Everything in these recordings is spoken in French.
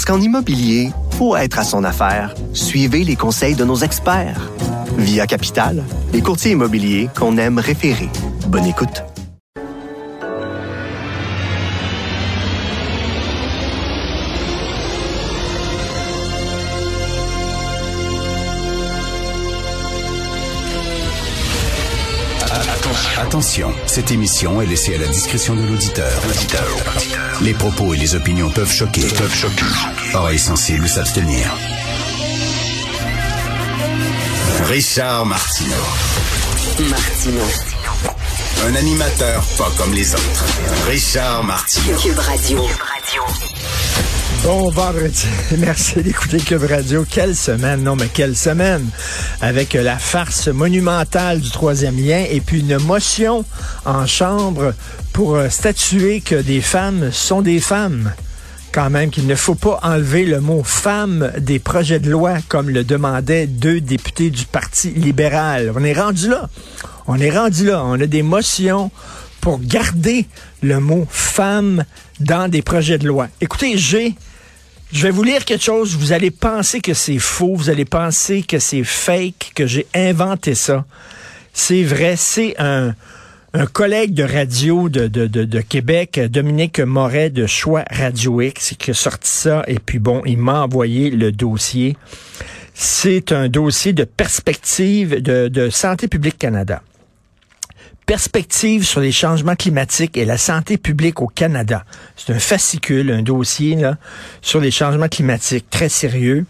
Parce qu'en immobilier, pour être à son affaire, suivez les conseils de nos experts. Via Capital, les courtiers immobiliers qu'on aime référer. Bonne écoute. Attention, cette émission est laissée à la discrétion de l'auditeur. Les propos et les opinions peuvent choquer. Peuvent choquer. Oreilles sensibles s'abstenir. Richard Martineau. Martino. Un animateur pas comme les autres. Richard Martineau. Cube Radio. Bon vendredi. Merci d'écouter Cube Radio. Quelle semaine, non mais quelle semaine. Avec la farce monumentale du troisième lien et puis une motion en chambre pour euh, statuer que des femmes sont des femmes. Quand même qu'il ne faut pas enlever le mot femme des projets de loi comme le demandaient deux députés du Parti libéral. On est rendu là. On est rendu là. On a des motions pour garder le mot femme dans des projets de loi. Écoutez, j'ai je vais vous lire quelque chose, vous allez penser que c'est faux, vous allez penser que c'est fake, que j'ai inventé ça. C'est vrai, c'est un, un collègue de radio de, de, de, de, Québec, Dominique Moret de Choix Radio X, qui a sorti ça, et puis bon, il m'a envoyé le dossier. C'est un dossier de perspective de, de Santé publique Canada perspective sur les changements climatiques et la santé publique au Canada. C'est un fascicule, un dossier là, sur les changements climatiques très sérieux.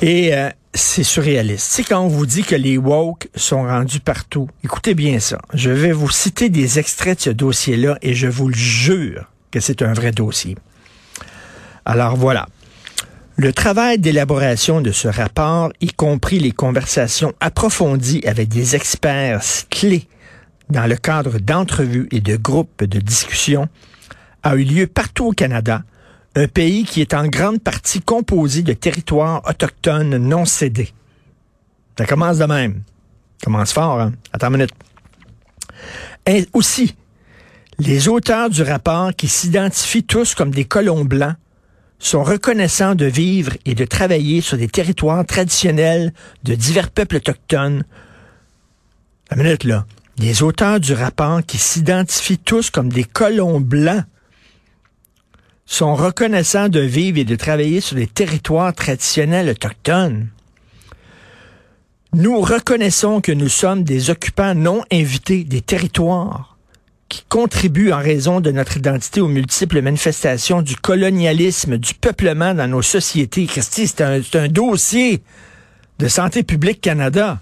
Et euh, c'est surréaliste. C'est quand on vous dit que les woke sont rendus partout. Écoutez bien ça. Je vais vous citer des extraits de ce dossier-là et je vous le jure que c'est un vrai dossier. Alors voilà. Le travail d'élaboration de ce rapport, y compris les conversations approfondies avec des experts clés dans le cadre d'entrevues et de groupes de discussion, a eu lieu partout au Canada, un pays qui est en grande partie composé de territoires autochtones non cédés. Ça commence de même. Ça commence fort, hein? Attends une minute. Et aussi, les auteurs du rapport qui s'identifient tous comme des colons blancs sont reconnaissants de vivre et de travailler sur des territoires traditionnels de divers peuples autochtones. Une minute, là. Les auteurs du rapport qui s'identifient tous comme des colons blancs sont reconnaissants de vivre et de travailler sur les territoires traditionnels autochtones. Nous reconnaissons que nous sommes des occupants non invités des territoires qui contribuent en raison de notre identité aux multiples manifestations du colonialisme, du peuplement dans nos sociétés. Christy, c'est un, un, dossier de Santé publique Canada.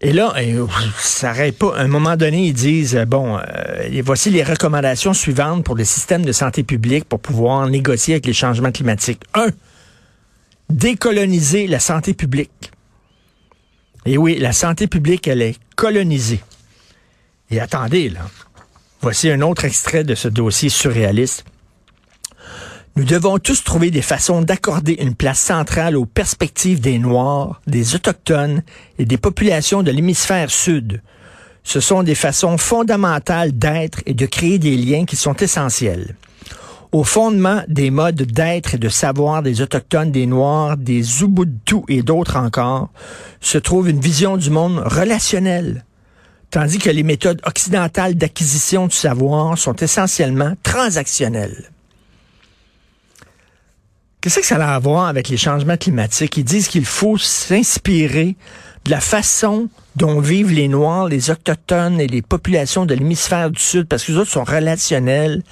Et là, ça n'arrête pas. À un moment donné, ils disent, bon, euh, voici les recommandations suivantes pour le système de santé publique pour pouvoir négocier avec les changements climatiques. Un, décoloniser la santé publique. Et oui, la santé publique, elle est colonisée. Et attendez, là. Voici un autre extrait de ce dossier surréaliste. Nous devons tous trouver des façons d'accorder une place centrale aux perspectives des Noirs, des Autochtones et des populations de l'hémisphère sud. Ce sont des façons fondamentales d'être et de créer des liens qui sont essentiels. Au fondement des modes d'être et de savoir des Autochtones, des Noirs, des Ubuntu et d'autres encore, se trouve une vision du monde relationnelle, tandis que les méthodes occidentales d'acquisition du savoir sont essentiellement transactionnelles. Qu'est-ce que ça a à voir avec les changements climatiques? Ils disent qu'il faut s'inspirer de la façon dont vivent les Noirs, les Autochtones et les populations de l'hémisphère du Sud, parce que les autres sont relationnels,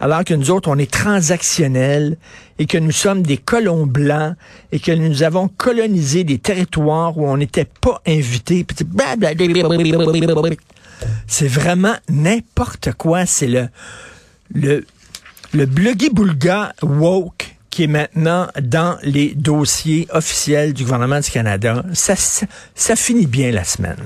alors que nous autres, on est transactionnels, et que nous sommes des colons blancs, et que nous avons colonisé des territoires où on n'était pas invités. C'est vraiment n'importe quoi. C'est le, le, le boulga woke qui est maintenant dans les dossiers officiels du gouvernement du Canada. Ça, ça, finit bien la semaine.